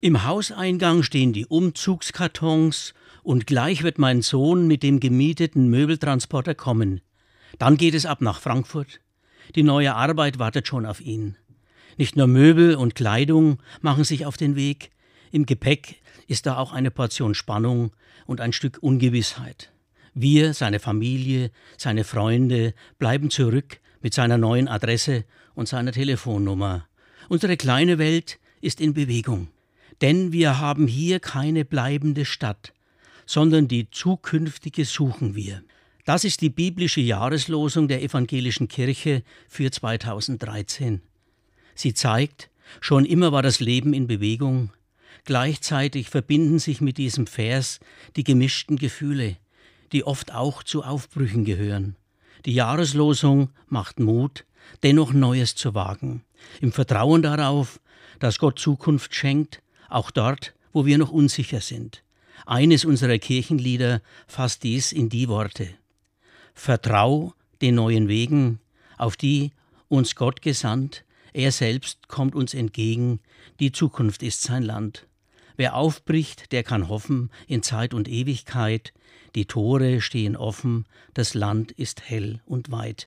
Im Hauseingang stehen die Umzugskartons und gleich wird mein Sohn mit dem gemieteten Möbeltransporter kommen. Dann geht es ab nach Frankfurt. Die neue Arbeit wartet schon auf ihn. Nicht nur Möbel und Kleidung machen sich auf den Weg, im Gepäck ist da auch eine Portion Spannung und ein Stück Ungewissheit. Wir, seine Familie, seine Freunde bleiben zurück mit seiner neuen Adresse und seiner Telefonnummer. Unsere kleine Welt ist in Bewegung. Denn wir haben hier keine bleibende Stadt, sondern die zukünftige suchen wir. Das ist die biblische Jahreslosung der evangelischen Kirche für 2013. Sie zeigt, schon immer war das Leben in Bewegung, Gleichzeitig verbinden sich mit diesem Vers die gemischten Gefühle, die oft auch zu Aufbrüchen gehören. Die Jahreslosung macht Mut, dennoch Neues zu wagen, im Vertrauen darauf, dass Gott Zukunft schenkt, auch dort, wo wir noch unsicher sind. Eines unserer Kirchenlieder fasst dies in die Worte. Vertrau den neuen Wegen, auf die uns Gott gesandt, er selbst kommt uns entgegen, die Zukunft ist sein Land. Wer aufbricht, der kann hoffen in Zeit und Ewigkeit, die Tore stehen offen, das Land ist hell und weit.